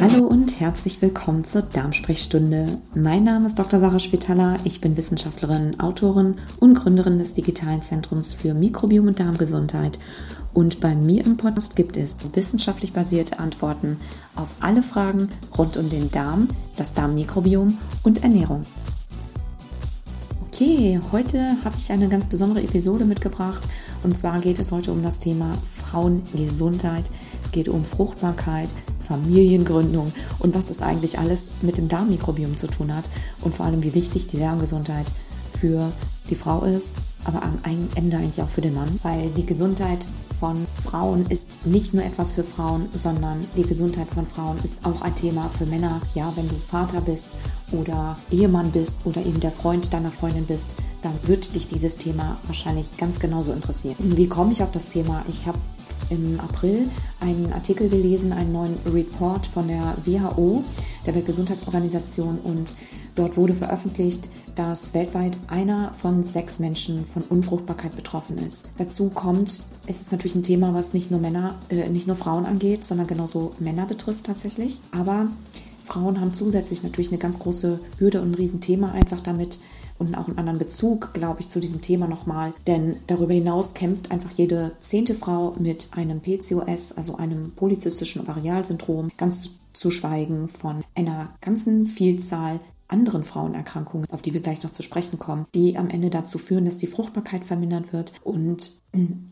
Hallo und herzlich willkommen zur Darmsprechstunde. Mein Name ist Dr. Sarah Spitaler. Ich bin Wissenschaftlerin, Autorin und Gründerin des digitalen Zentrums für Mikrobiom und Darmgesundheit. Und bei mir im Podcast gibt es wissenschaftlich basierte Antworten auf alle Fragen rund um den Darm, das Darmmikrobiom und Ernährung. Okay, heute habe ich eine ganz besondere Episode mitgebracht und zwar geht es heute um das Thema Frauengesundheit. Es geht um Fruchtbarkeit, Familiengründung und was das eigentlich alles mit dem Darmmikrobiom zu tun hat und vor allem wie wichtig die Darmgesundheit für die Frau ist, aber am Ende eigentlich auch für den Mann, weil die Gesundheit von Frauen ist nicht nur etwas für Frauen, sondern die Gesundheit von Frauen ist auch ein Thema für Männer. Ja, wenn du Vater bist oder Ehemann bist oder eben der Freund deiner Freundin bist, dann wird dich dieses Thema wahrscheinlich ganz genauso interessieren. Wie komme ich auf das Thema? Ich habe im April einen Artikel gelesen, einen neuen Report von der WHO, der Weltgesundheitsorganisation, und dort wurde veröffentlicht, dass weltweit einer von sechs Menschen von Unfruchtbarkeit betroffen ist. Dazu kommt, es ist natürlich ein Thema, was nicht nur Männer, äh, nicht nur Frauen angeht, sondern genauso Männer betrifft tatsächlich. Aber Frauen haben zusätzlich natürlich eine ganz große Hürde und ein Riesenthema einfach damit, und auch einen anderen Bezug, glaube ich, zu diesem Thema nochmal. Denn darüber hinaus kämpft einfach jede zehnte Frau mit einem PCOS, also einem polyzystischen Ovarialsyndrom, ganz zu schweigen von einer ganzen Vielzahl anderen Frauenerkrankungen, auf die wir gleich noch zu sprechen kommen, die am Ende dazu führen, dass die Fruchtbarkeit vermindert wird und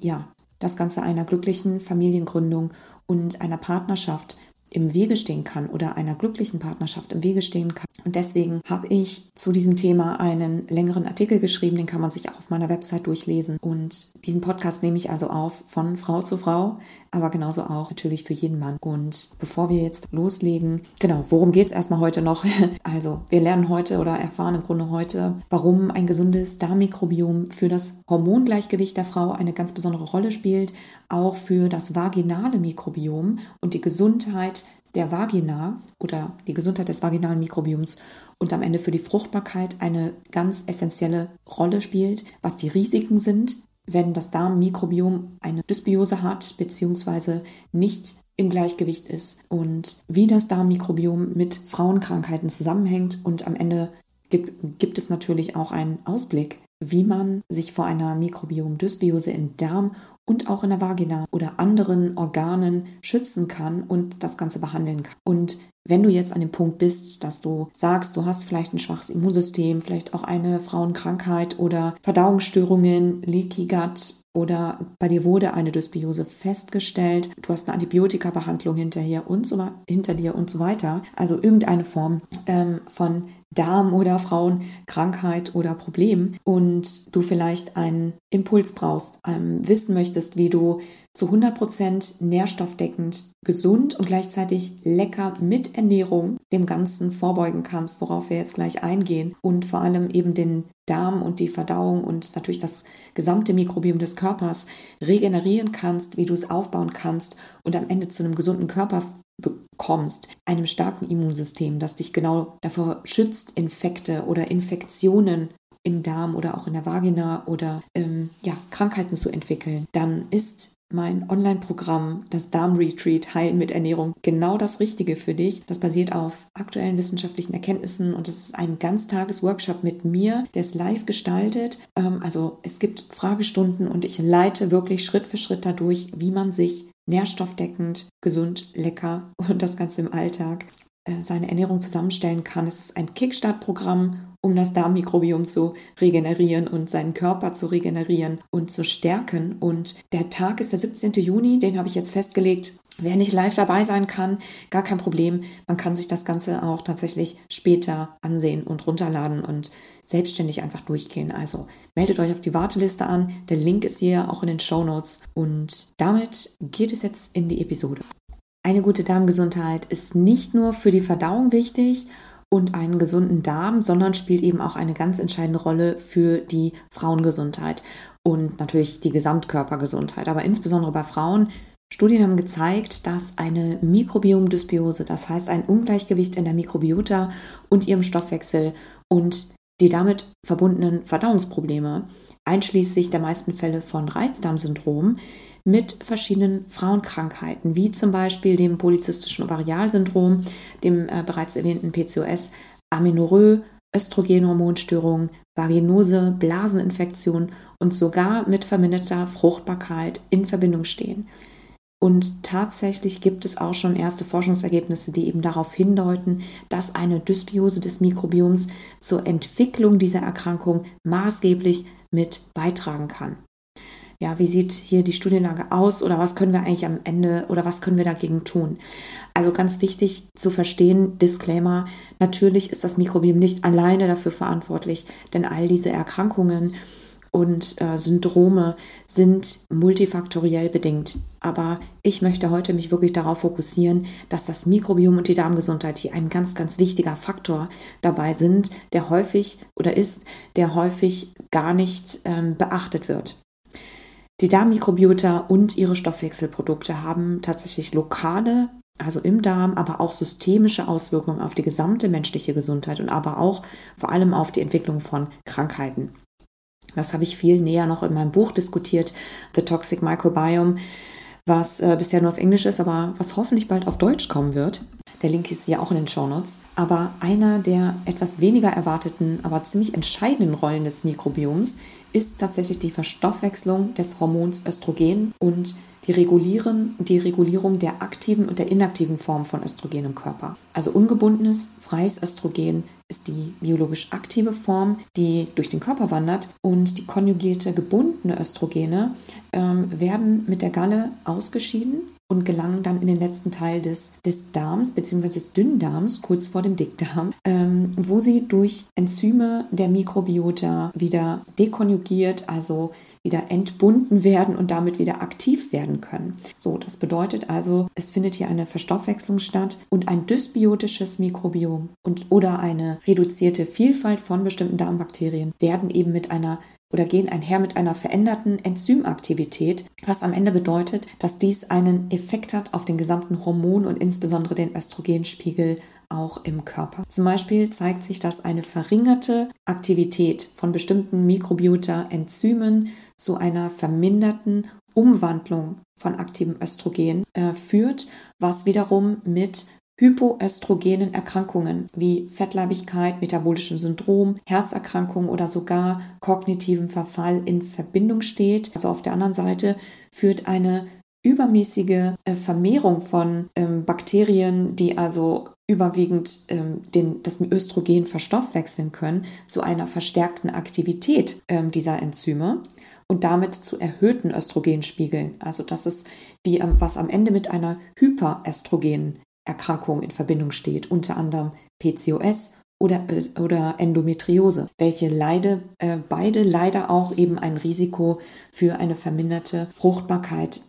ja, das Ganze einer glücklichen Familiengründung und einer Partnerschaft im Wege stehen kann oder einer glücklichen Partnerschaft im Wege stehen kann. Und deswegen habe ich zu diesem Thema einen längeren Artikel geschrieben, den kann man sich auch auf meiner Website durchlesen. Und diesen Podcast nehme ich also auf von Frau zu Frau, aber genauso auch natürlich für jeden Mann. Und bevor wir jetzt loslegen, genau, worum geht es erstmal heute noch? Also, wir lernen heute oder erfahren im Grunde heute, warum ein gesundes Darmmikrobiom für das Hormongleichgewicht der Frau eine ganz besondere Rolle spielt, auch für das vaginale Mikrobiom und die Gesundheit der Vagina oder die Gesundheit des vaginalen Mikrobioms und am Ende für die Fruchtbarkeit eine ganz essentielle Rolle spielt, was die Risiken sind, wenn das Darmmikrobiom eine Dysbiose hat bzw. nicht im Gleichgewicht ist und wie das Darmmikrobiom mit Frauenkrankheiten zusammenhängt und am Ende gibt, gibt es natürlich auch einen Ausblick, wie man sich vor einer Mikrobiom-Dysbiose im Darm und auch in der Vagina oder anderen Organen schützen kann und das Ganze behandeln kann. Und wenn du jetzt an dem Punkt bist, dass du sagst, du hast vielleicht ein schwaches Immunsystem, vielleicht auch eine Frauenkrankheit oder Verdauungsstörungen, Leaky Gut oder bei dir wurde eine Dysbiose festgestellt, du hast eine Antibiotika-Behandlung hinterher und so, hinter dir und so weiter, also irgendeine Form ähm, von Darm- oder Frauenkrankheit oder Problem. Und du vielleicht einen Impuls brauchst, ähm, wissen möchtest, wie du zu 100% nährstoffdeckend, gesund und gleichzeitig lecker mit Ernährung dem Ganzen vorbeugen kannst, worauf wir jetzt gleich eingehen. Und vor allem eben den Darm und die Verdauung und natürlich das gesamte Mikrobiom des Körpers regenerieren kannst, wie du es aufbauen kannst und am Ende zu einem gesunden Körper bekommst, einem starken Immunsystem, das dich genau davor schützt, Infekte oder Infektionen im Darm oder auch in der Vagina oder ähm, ja, Krankheiten zu entwickeln, dann ist mein Online-Programm, das Darm-Retreat Heilen mit Ernährung, genau das Richtige für dich. Das basiert auf aktuellen wissenschaftlichen Erkenntnissen und es ist ein Ganztages-Workshop mit mir, der ist live gestaltet. Ähm, also es gibt Fragestunden und ich leite wirklich Schritt für Schritt dadurch, wie man sich nährstoffdeckend, gesund, lecker und das Ganze im Alltag äh, seine Ernährung zusammenstellen kann. Es ist ein Kickstart-Programm, um das Darmmikrobiom zu regenerieren und seinen Körper zu regenerieren und zu stärken. Und der Tag ist der 17. Juni, den habe ich jetzt festgelegt. Wer nicht live dabei sein kann, gar kein Problem. Man kann sich das Ganze auch tatsächlich später ansehen und runterladen und selbstständig einfach durchgehen. Also meldet euch auf die Warteliste an. Der Link ist hier auch in den Show Notes. Und damit geht es jetzt in die Episode. Eine gute Darmgesundheit ist nicht nur für die Verdauung wichtig und einen gesunden Darm, sondern spielt eben auch eine ganz entscheidende Rolle für die Frauengesundheit und natürlich die Gesamtkörpergesundheit. Aber insbesondere bei Frauen Studien haben gezeigt, dass eine Mikrobiomdysbiose, das heißt ein Ungleichgewicht in der Mikrobiota und ihrem Stoffwechsel und die damit verbundenen Verdauungsprobleme einschließlich der meisten Fälle von Reizdarmsyndrom, mit verschiedenen Frauenkrankheiten, wie zum Beispiel dem polyzystischen Ovarialsyndrom, dem äh, bereits erwähnten PCOS, Amenorrhoe, Östrogenhormonstörungen, Vaginose, Blaseninfektion und sogar mit verminderter Fruchtbarkeit in Verbindung stehen. Und tatsächlich gibt es auch schon erste Forschungsergebnisse, die eben darauf hindeuten, dass eine Dysbiose des Mikrobioms zur Entwicklung dieser Erkrankung maßgeblich mit beitragen kann ja, wie sieht hier die Studienlage aus oder was können wir eigentlich am Ende oder was können wir dagegen tun? Also ganz wichtig zu verstehen, Disclaimer, natürlich ist das Mikrobiom nicht alleine dafür verantwortlich, denn all diese Erkrankungen und äh, Syndrome sind multifaktoriell bedingt. Aber ich möchte heute mich wirklich darauf fokussieren, dass das Mikrobiom und die Darmgesundheit hier ein ganz, ganz wichtiger Faktor dabei sind, der häufig oder ist, der häufig gar nicht ähm, beachtet wird. Die Darmmikrobiota und ihre Stoffwechselprodukte haben tatsächlich lokale, also im Darm, aber auch systemische Auswirkungen auf die gesamte menschliche Gesundheit und aber auch vor allem auf die Entwicklung von Krankheiten. Das habe ich viel näher noch in meinem Buch diskutiert, The Toxic Microbiome, was äh, bisher nur auf Englisch ist, aber was hoffentlich bald auf Deutsch kommen wird. Der Link ist ja auch in den Shownotes. Aber einer der etwas weniger erwarteten, aber ziemlich entscheidenden Rollen des Mikrobioms ist tatsächlich die Verstoffwechslung des Hormons Östrogen und die, Regulieren, die Regulierung der aktiven und der inaktiven Form von Östrogen im Körper. Also ungebundenes, freies Östrogen ist die biologisch aktive Form, die durch den Körper wandert und die konjugierte gebundene Östrogene ähm, werden mit der Galle ausgeschieden und gelangen dann in den letzten Teil des, des Darms bzw. des Dünndarms, kurz vor dem Dickdarm, ähm, wo sie durch Enzyme der Mikrobiota wieder dekonjugiert, also wieder entbunden werden und damit wieder aktiv werden können. So, das bedeutet also, es findet hier eine Verstoffwechslung statt und ein dysbiotisches Mikrobiom und oder eine reduzierte Vielfalt von bestimmten Darmbakterien werden eben mit einer oder gehen einher mit einer veränderten Enzymaktivität, was am Ende bedeutet, dass dies einen Effekt hat auf den gesamten Hormon- und insbesondere den Östrogenspiegel auch im Körper. Zum Beispiel zeigt sich, dass eine verringerte Aktivität von bestimmten Mikrobiota-Enzymen zu einer verminderten Umwandlung von aktivem Östrogen äh, führt, was wiederum mit hypoöstrogenen Erkrankungen wie Fettleibigkeit, metabolischem Syndrom, Herzerkrankungen oder sogar kognitivem Verfall in Verbindung steht. Also auf der anderen Seite führt eine übermäßige äh, Vermehrung von ähm, Bakterien, die also überwiegend ähm, den, das Östrogen verstoffwechseln können, zu einer verstärkten Aktivität ähm, dieser Enzyme und damit zu erhöhten Östrogenspiegeln. Also das ist die, was am Ende mit einer Hyperöstrogen Erkrankungen in Verbindung steht, unter anderem PCOS oder, oder Endometriose, welche leide, äh, beide leider auch eben ein Risiko für eine verminderte Fruchtbarkeit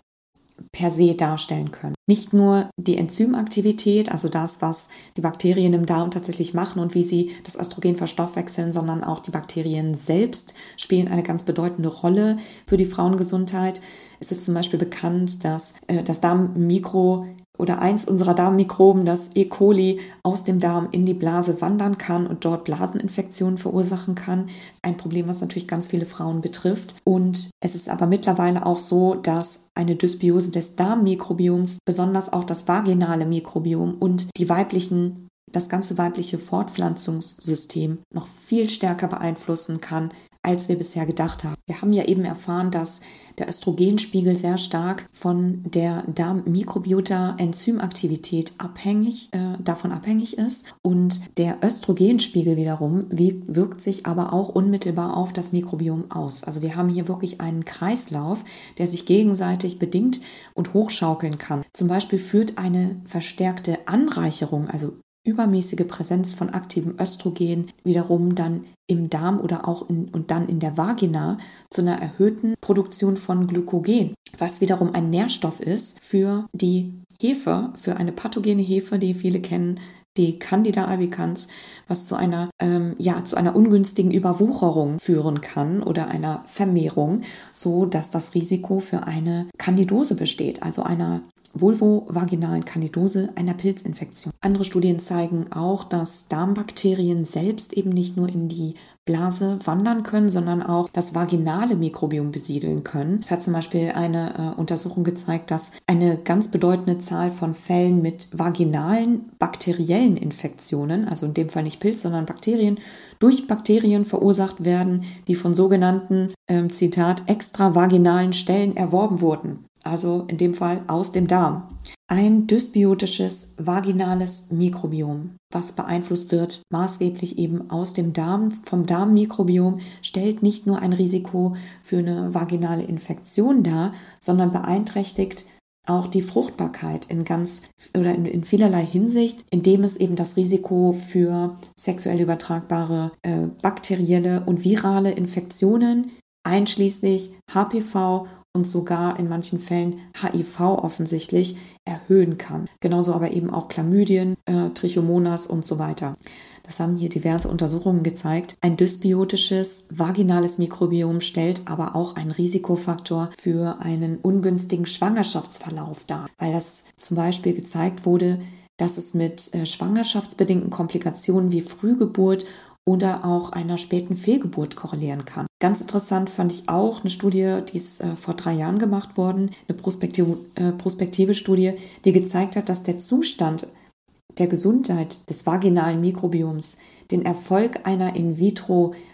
per se darstellen können. Nicht nur die Enzymaktivität, also das, was die Bakterien im Darm tatsächlich machen und wie sie das Östrogen verstoffwechseln, sondern auch die Bakterien selbst spielen eine ganz bedeutende Rolle für die Frauengesundheit. Es ist zum Beispiel bekannt, dass äh, das Darmmikro oder eins unserer Darmmikroben, das E. coli, aus dem Darm in die Blase wandern kann und dort Blaseninfektionen verursachen kann. Ein Problem, was natürlich ganz viele Frauen betrifft. Und es ist aber mittlerweile auch so, dass eine Dysbiose des Darmmikrobioms, besonders auch das vaginale Mikrobiom und die weiblichen das ganze weibliche Fortpflanzungssystem noch viel stärker beeinflussen kann, als wir bisher gedacht haben. Wir haben ja eben erfahren, dass der Östrogenspiegel sehr stark von der Darmmikrobiota-Enzymaktivität abhängig, äh, davon abhängig ist. Und der Östrogenspiegel wiederum wirkt sich aber auch unmittelbar auf das Mikrobiom aus. Also wir haben hier wirklich einen Kreislauf, der sich gegenseitig bedingt und hochschaukeln kann. Zum Beispiel führt eine verstärkte Anreicherung, also übermäßige Präsenz von aktivem Östrogen wiederum dann im Darm oder auch in, und dann in der Vagina zu einer erhöhten Produktion von Glykogen, was wiederum ein Nährstoff ist für die Hefe, für eine pathogene Hefe, die viele kennen, die Candida albicans, was zu einer, ähm, ja, zu einer ungünstigen Überwucherung führen kann oder einer Vermehrung, so dass das Risiko für eine Candidose besteht, also einer vulvovaginalen Kandidose, einer Pilzinfektion. Andere Studien zeigen auch, dass Darmbakterien selbst eben nicht nur in die Blase wandern können, sondern auch das vaginale Mikrobiom besiedeln können. Es hat zum Beispiel eine äh, Untersuchung gezeigt, dass eine ganz bedeutende Zahl von Fällen mit vaginalen bakteriellen Infektionen, also in dem Fall nicht Pilz, sondern Bakterien, durch Bakterien verursacht werden, die von sogenannten, äh, Zitat, extravaginalen Stellen erworben wurden. Also in dem Fall aus dem Darm. Ein dysbiotisches vaginales Mikrobiom, was beeinflusst wird maßgeblich eben aus dem Darm, vom Darmmikrobiom, stellt nicht nur ein Risiko für eine vaginale Infektion dar, sondern beeinträchtigt auch die Fruchtbarkeit in ganz oder in, in vielerlei Hinsicht, indem es eben das Risiko für sexuell übertragbare äh, bakterielle und virale Infektionen einschließlich HPV und sogar in manchen Fällen HIV offensichtlich erhöhen kann. Genauso aber eben auch Chlamydien, äh, Trichomonas und so weiter. Das haben hier diverse Untersuchungen gezeigt. Ein dysbiotisches vaginales Mikrobiom stellt aber auch einen Risikofaktor für einen ungünstigen Schwangerschaftsverlauf dar, weil das zum Beispiel gezeigt wurde, dass es mit äh, schwangerschaftsbedingten Komplikationen wie Frühgeburt oder auch einer späten Fehlgeburt korrelieren kann. Ganz interessant fand ich auch eine Studie, die ist äh, vor drei Jahren gemacht worden, eine prospektive, äh, prospektive Studie, die gezeigt hat, dass der Zustand der Gesundheit des vaginalen Mikrobioms den Erfolg einer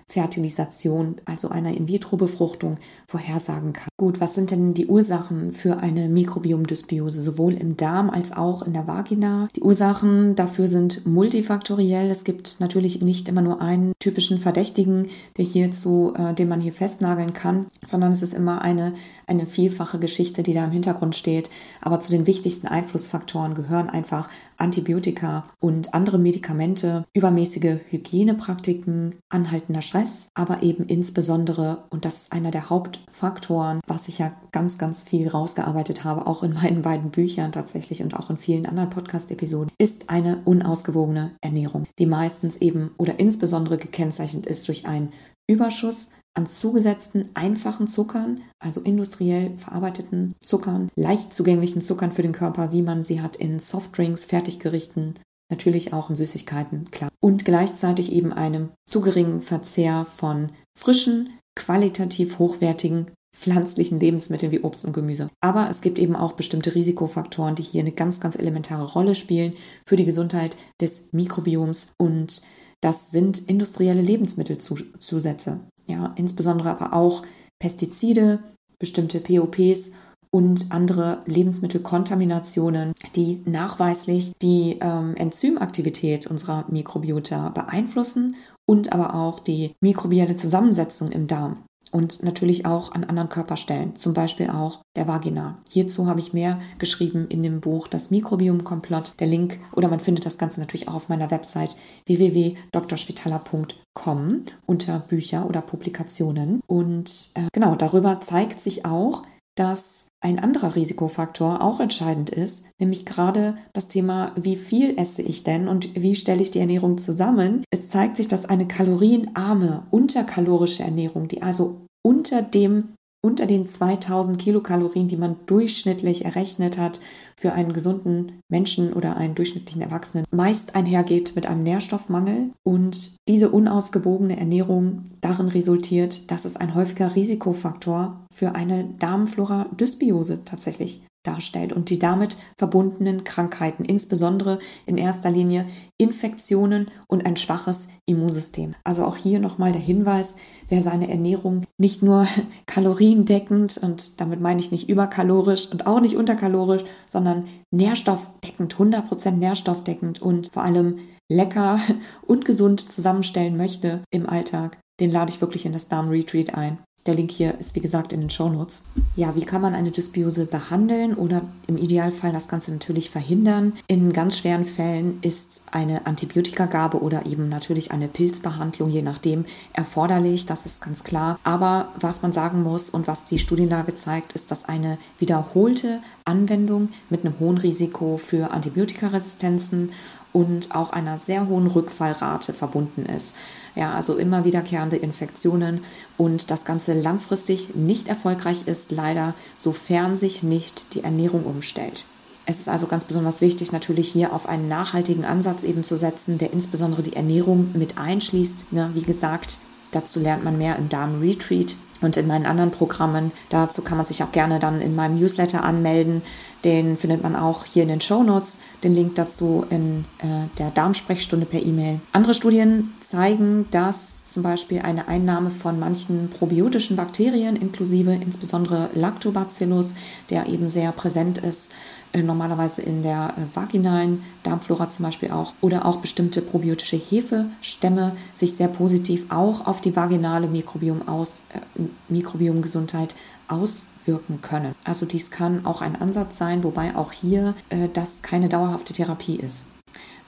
In-vitro-Fertilisation, also einer In-vitro-Befruchtung, vorhersagen kann. Gut, was sind denn die Ursachen für eine Mikrobiomdysbiose, sowohl im Darm als auch in der Vagina? Die Ursachen dafür sind multifaktoriell. Es gibt natürlich nicht immer nur einen typischen Verdächtigen, der hierzu, äh, den man hier festnageln kann, sondern es ist immer eine, eine vielfache Geschichte, die da im Hintergrund steht. Aber zu den wichtigsten Einflussfaktoren gehören einfach Antibiotika und andere Medikamente, übermäßige Hygienepraktiken, anhaltender Stress, aber eben insbesondere, und das ist einer der Hauptfaktoren, was ich ja ganz, ganz viel rausgearbeitet habe, auch in meinen beiden Büchern tatsächlich und auch in vielen anderen Podcast-Episoden, ist eine unausgewogene Ernährung, die meistens eben oder insbesondere gekennzeichnet ist durch einen Überschuss an zugesetzten einfachen Zuckern, also industriell verarbeiteten Zuckern, leicht zugänglichen Zuckern für den Körper, wie man sie hat in Softdrinks, Fertiggerichten, natürlich auch in Süßigkeiten, klar. Und gleichzeitig eben einem zu geringen Verzehr von frischen, qualitativ hochwertigen pflanzlichen Lebensmitteln wie Obst und Gemüse. Aber es gibt eben auch bestimmte Risikofaktoren, die hier eine ganz, ganz elementare Rolle spielen für die Gesundheit des Mikrobioms und das sind industrielle Lebensmittelzusätze. Ja, insbesondere aber auch Pestizide, bestimmte POPs und andere Lebensmittelkontaminationen, die nachweislich die ähm, Enzymaktivität unserer Mikrobiota beeinflussen und aber auch die mikrobielle Zusammensetzung im Darm und natürlich auch an anderen Körperstellen, zum Beispiel auch der Vagina. Hierzu habe ich mehr geschrieben in dem Buch Das Mikrobiom-Komplott. Der Link oder man findet das Ganze natürlich auch auf meiner Website www.drschwitala.com unter Bücher oder Publikationen. Und äh, genau, darüber zeigt sich auch, dass ein anderer Risikofaktor auch entscheidend ist, nämlich gerade das Thema, wie viel esse ich denn und wie stelle ich die Ernährung zusammen. Es zeigt sich, dass eine kalorienarme, unterkalorische Ernährung, die also unter dem unter den 2000 Kilokalorien, die man durchschnittlich errechnet hat für einen gesunden Menschen oder einen durchschnittlichen Erwachsenen, meist einhergeht mit einem Nährstoffmangel. Und diese unausgewogene Ernährung darin resultiert, dass es ein häufiger Risikofaktor für eine Darmflora-Dysbiose tatsächlich darstellt und die damit verbundenen Krankheiten, insbesondere in erster Linie Infektionen und ein schwaches Immunsystem. Also auch hier nochmal der Hinweis, wer seine Ernährung nicht nur kaloriendeckend und damit meine ich nicht überkalorisch und auch nicht unterkalorisch, sondern nährstoffdeckend, 100% nährstoffdeckend und vor allem lecker und gesund zusammenstellen möchte im Alltag, den lade ich wirklich in das Darm Retreat ein. Der Link hier ist wie gesagt in den Show Notes. Ja, wie kann man eine Dysbiose behandeln oder im Idealfall das Ganze natürlich verhindern? In ganz schweren Fällen ist eine Antibiotikagabe oder eben natürlich eine Pilzbehandlung, je nachdem, erforderlich. Das ist ganz klar. Aber was man sagen muss und was die Studienlage zeigt, ist, dass eine wiederholte Anwendung mit einem hohen Risiko für Antibiotikaresistenzen und auch einer sehr hohen Rückfallrate verbunden ist. Ja, also immer wiederkehrende Infektionen und das Ganze langfristig nicht erfolgreich ist, leider, sofern sich nicht die Ernährung umstellt. Es ist also ganz besonders wichtig, natürlich hier auf einen nachhaltigen Ansatz eben zu setzen, der insbesondere die Ernährung mit einschließt. Ne, wie gesagt, dazu lernt man mehr im Darm-Retreat und in meinen anderen Programmen. Dazu kann man sich auch gerne dann in meinem Newsletter anmelden. Den findet man auch hier in den Show Notes. Den Link dazu in äh, der Darmsprechstunde per E-Mail. Andere Studien zeigen, dass zum Beispiel eine Einnahme von manchen probiotischen Bakterien, inklusive insbesondere Lactobacillus, der eben sehr präsent ist, äh, normalerweise in der äh, vaginalen Darmflora zum Beispiel auch, oder auch bestimmte probiotische Hefestämme sich sehr positiv auch auf die vaginale Mikrobiom aus, äh, Mikrobiomgesundheit auswirken können. Also dies kann auch ein Ansatz sein, wobei auch hier äh, das keine dauerhafte Therapie ist.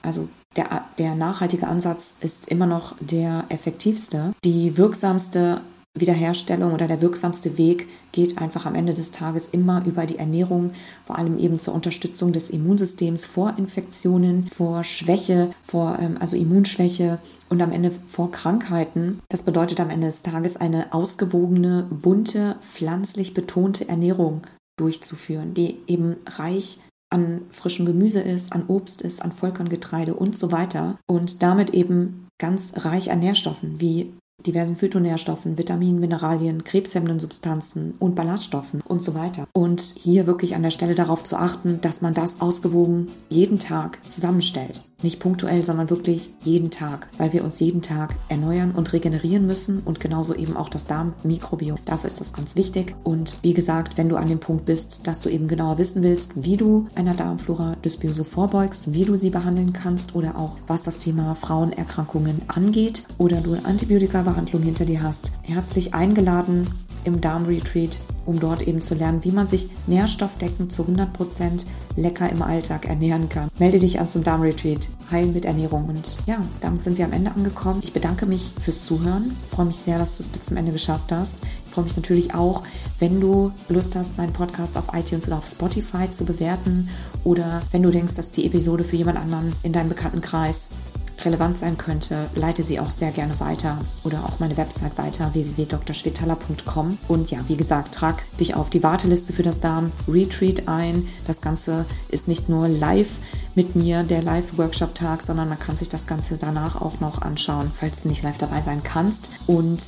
Also der, der nachhaltige Ansatz ist immer noch der effektivste. Die wirksamste Wiederherstellung oder der wirksamste Weg geht einfach am Ende des Tages immer über die Ernährung, vor allem eben zur Unterstützung des Immunsystems vor Infektionen, vor Schwäche, vor ähm, also Immunschwäche und am Ende vor Krankheiten. Das bedeutet am Ende des Tages eine ausgewogene, bunte, pflanzlich betonte Ernährung durchzuführen, die eben reich an frischem Gemüse ist, an Obst ist, an Vollkorngetreide und so weiter und damit eben ganz reich an Nährstoffen wie diversen Phytonährstoffen, Vitaminen, Mineralien, krebshemmenden Substanzen und Ballaststoffen und so weiter. Und hier wirklich an der Stelle darauf zu achten, dass man das ausgewogen jeden Tag zusammenstellt. Nicht punktuell, sondern wirklich jeden Tag, weil wir uns jeden Tag erneuern und regenerieren müssen und genauso eben auch das Darmmikrobiom. Dafür ist das ganz wichtig. Und wie gesagt, wenn du an dem Punkt bist, dass du eben genauer wissen willst, wie du einer Darmflora Dysbiose vorbeugst, wie du sie behandeln kannst oder auch was das Thema Frauenerkrankungen angeht oder du eine Antibiotika-Behandlung hinter dir hast, herzlich eingeladen im Darmretreat um dort eben zu lernen, wie man sich nährstoffdeckend zu 100% lecker im Alltag ernähren kann. Melde dich an zum Darmretreat. Heilen mit Ernährung. Und ja, damit sind wir am Ende angekommen. Ich bedanke mich fürs Zuhören. Ich freue mich sehr, dass du es bis zum Ende geschafft hast. Ich freue mich natürlich auch, wenn du Lust hast, meinen Podcast auf iTunes oder auf Spotify zu bewerten oder wenn du denkst, dass die Episode für jemand anderen in deinem Bekanntenkreis relevant sein könnte, leite sie auch sehr gerne weiter oder auch meine Website weiter www.drschwetala.com. Und ja, wie gesagt, trag dich auf die Warteliste für das Darm Retreat ein. Das Ganze ist nicht nur live mit mir, der Live-Workshop-Tag, sondern man kann sich das Ganze danach auch noch anschauen, falls du nicht live dabei sein kannst. Und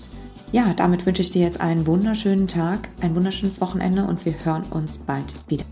ja, damit wünsche ich dir jetzt einen wunderschönen Tag, ein wunderschönes Wochenende und wir hören uns bald wieder.